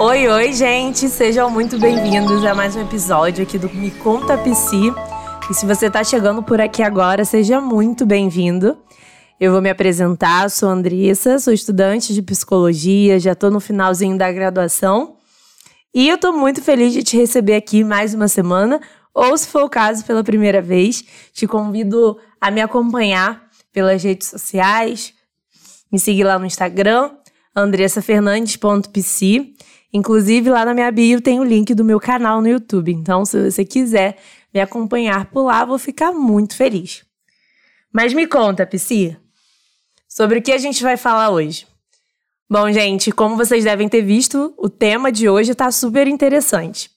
Oi, oi, gente! Sejam muito bem-vindos a mais um episódio aqui do Me Conta Psi. E se você tá chegando por aqui agora, seja muito bem-vindo. Eu vou me apresentar, sou Andressa, sou estudante de psicologia, já tô no finalzinho da graduação. E eu tô muito feliz de te receber aqui mais uma semana, ou se for o caso, pela primeira vez, te convido a me acompanhar pelas redes sociais, me seguir lá no Instagram, andressafernandes.pc. Inclusive, lá na minha bio tem o link do meu canal no YouTube. Então, se você quiser me acompanhar por lá, vou ficar muito feliz. Mas me conta, Psi, sobre o que a gente vai falar hoje. Bom, gente, como vocês devem ter visto, o tema de hoje está super interessante.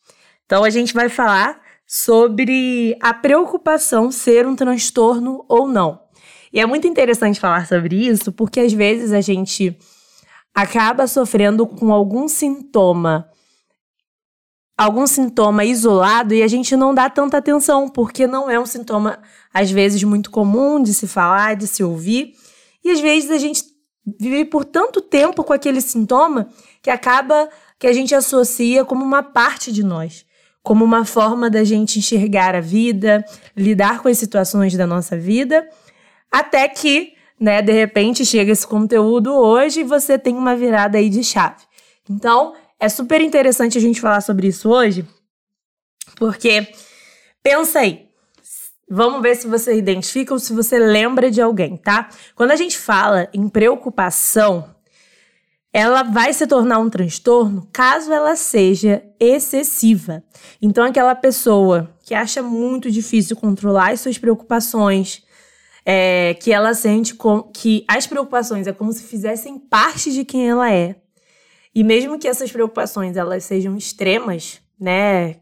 Então, a gente vai falar sobre a preocupação ser um transtorno ou não. E é muito interessante falar sobre isso, porque às vezes a gente acaba sofrendo com algum sintoma, algum sintoma isolado e a gente não dá tanta atenção, porque não é um sintoma, às vezes, muito comum de se falar, de se ouvir. E às vezes a gente vive por tanto tempo com aquele sintoma que acaba que a gente associa como uma parte de nós, como uma forma da gente enxergar a vida, lidar com as situações da nossa vida até que, né, de repente chega esse conteúdo hoje e você tem uma virada aí de chave. Então, é super interessante a gente falar sobre isso hoje, porque pensa aí. Vamos ver se você identifica ou se você lembra de alguém, tá? Quando a gente fala em preocupação, ela vai se tornar um transtorno caso ela seja excessiva. Então, aquela pessoa que acha muito difícil controlar as suas preocupações, é, que ela sente com, que as preocupações é como se fizessem parte de quem ela é. E mesmo que essas preocupações elas sejam extremas, né,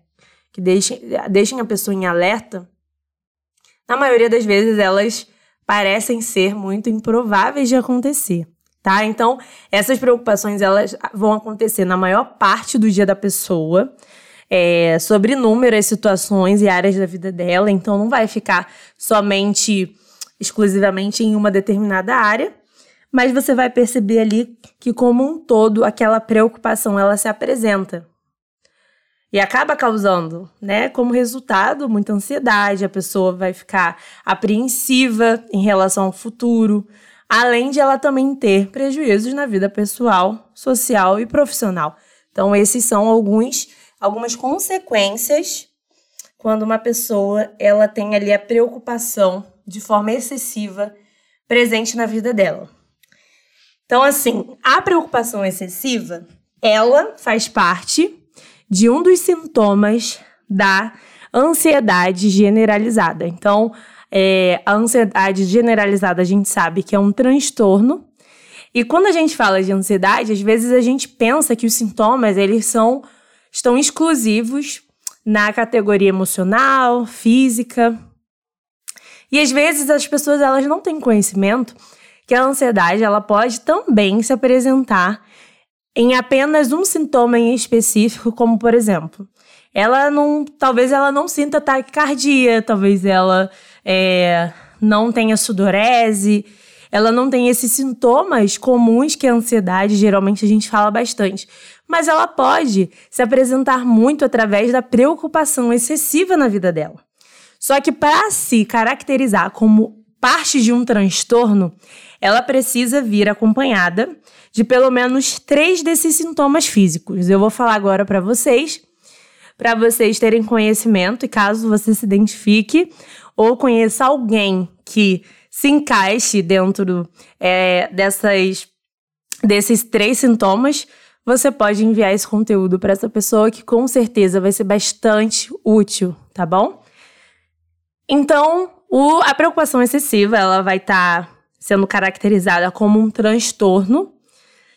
que deixem, deixem a pessoa em alerta, na maioria das vezes elas parecem ser muito improváveis de acontecer, tá? Então, essas preocupações elas vão acontecer na maior parte do dia da pessoa, é, sobre inúmeras situações e áreas da vida dela, então não vai ficar somente exclusivamente em uma determinada área, mas você vai perceber ali que como um todo aquela preocupação ela se apresenta. E acaba causando, né, como resultado, muita ansiedade, a pessoa vai ficar apreensiva em relação ao futuro, além de ela também ter prejuízos na vida pessoal, social e profissional. Então, esses são alguns algumas consequências quando uma pessoa ela tem ali a preocupação de forma excessiva presente na vida dela. Então, assim, a preocupação excessiva, ela faz parte de um dos sintomas da ansiedade generalizada. Então, é, a ansiedade generalizada a gente sabe que é um transtorno. E quando a gente fala de ansiedade, às vezes a gente pensa que os sintomas eles são estão exclusivos na categoria emocional, física, e às vezes as pessoas elas não têm conhecimento que a ansiedade ela pode também se apresentar em apenas um sintoma em específico, como por exemplo, ela não, talvez ela não sinta taquicardia, talvez ela é, não tenha sudorese, ela não tem esses sintomas comuns que a ansiedade geralmente a gente fala bastante, mas ela pode se apresentar muito através da preocupação excessiva na vida dela. Só que para se caracterizar como parte de um transtorno, ela precisa vir acompanhada de pelo menos três desses sintomas físicos. Eu vou falar agora para vocês, para vocês terem conhecimento e caso você se identifique ou conheça alguém que se encaixe dentro é, dessas, desses três sintomas, você pode enviar esse conteúdo para essa pessoa que com certeza vai ser bastante útil, tá bom? Então, o, a preocupação excessiva ela vai estar tá sendo caracterizada como um transtorno,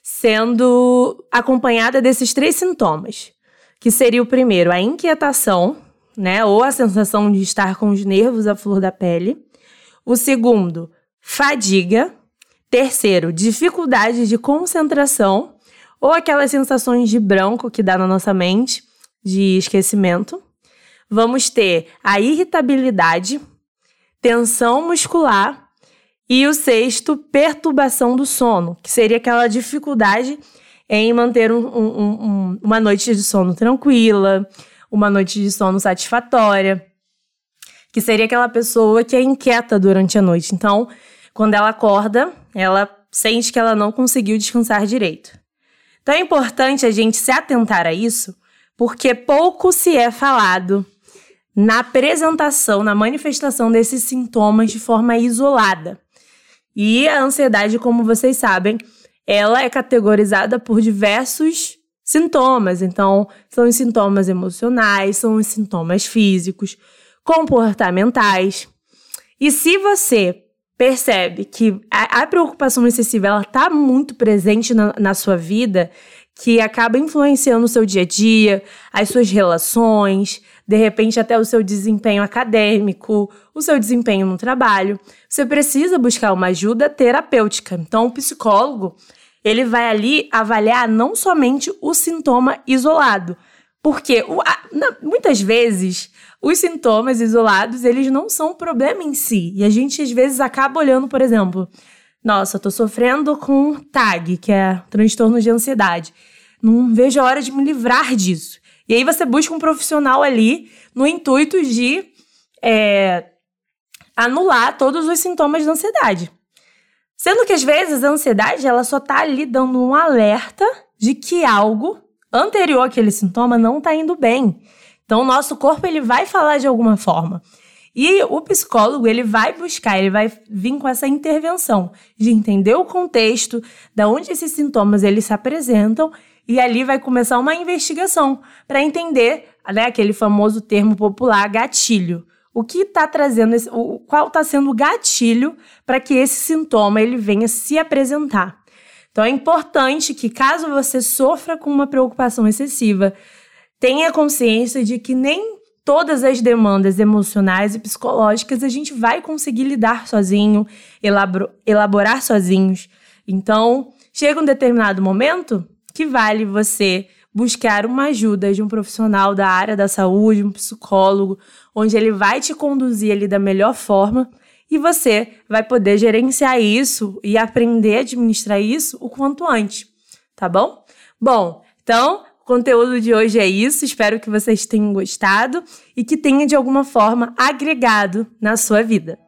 sendo acompanhada desses três sintomas, que seria o primeiro, a inquietação, né, ou a sensação de estar com os nervos à flor da pele. O segundo, fadiga. Terceiro, dificuldade de concentração, ou aquelas sensações de branco que dá na nossa mente, de esquecimento vamos ter a irritabilidade, tensão muscular e o sexto, perturbação do sono, que seria aquela dificuldade em manter um, um, um, uma noite de sono tranquila, uma noite de sono satisfatória, que seria aquela pessoa que é inquieta durante a noite. Então, quando ela acorda, ela sente que ela não conseguiu descansar direito. Então é importante a gente se atentar a isso, porque pouco se é falado na apresentação, na manifestação desses sintomas de forma isolada. E a ansiedade, como vocês sabem, ela é categorizada por diversos sintomas. Então, são os sintomas emocionais, são os sintomas físicos, comportamentais. E se você percebe que a, a preocupação excessiva ela está muito presente na, na sua vida, que acaba influenciando o seu dia a dia, as suas relações, de repente até o seu desempenho acadêmico, o seu desempenho no trabalho, você precisa buscar uma ajuda terapêutica. Então, o psicólogo, ele vai ali avaliar não somente o sintoma isolado, porque o, a, na, muitas vezes os sintomas isolados, eles não são um problema em si. E a gente às vezes acaba olhando, por exemplo, nossa, tô sofrendo com TAG, que é transtorno de ansiedade. Não vejo a hora de me livrar disso. E aí você busca um profissional ali no intuito de é, anular todos os sintomas de ansiedade. Sendo que às vezes a ansiedade ela só tá ali dando um alerta de que algo anterior àquele sintoma não tá indo bem. Então o nosso corpo ele vai falar de alguma forma. E o psicólogo, ele vai buscar, ele vai vir com essa intervenção de entender o contexto, da onde esses sintomas eles se apresentam e ali vai começar uma investigação para entender, né, aquele famoso termo popular gatilho. O que está trazendo esse, o, qual está sendo o gatilho para que esse sintoma ele venha se apresentar. Então é importante que caso você sofra com uma preocupação excessiva, tenha consciência de que nem todas as demandas emocionais e psicológicas a gente vai conseguir lidar sozinho, elaborar sozinhos. Então, chega um determinado momento que vale você buscar uma ajuda de um profissional da área da saúde, um psicólogo, onde ele vai te conduzir ali da melhor forma e você vai poder gerenciar isso e aprender a administrar isso o quanto antes, tá bom? Bom, então o conteúdo de hoje é isso. Espero que vocês tenham gostado e que tenha de alguma forma agregado na sua vida.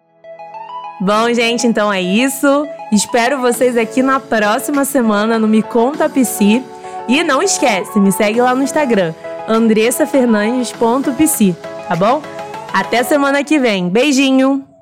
Bom, gente, então é isso. Espero vocês aqui na próxima semana no Me Conta Psi. E não esquece, me segue lá no Instagram, andressafernandes.psi, tá bom? Até semana que vem. Beijinho!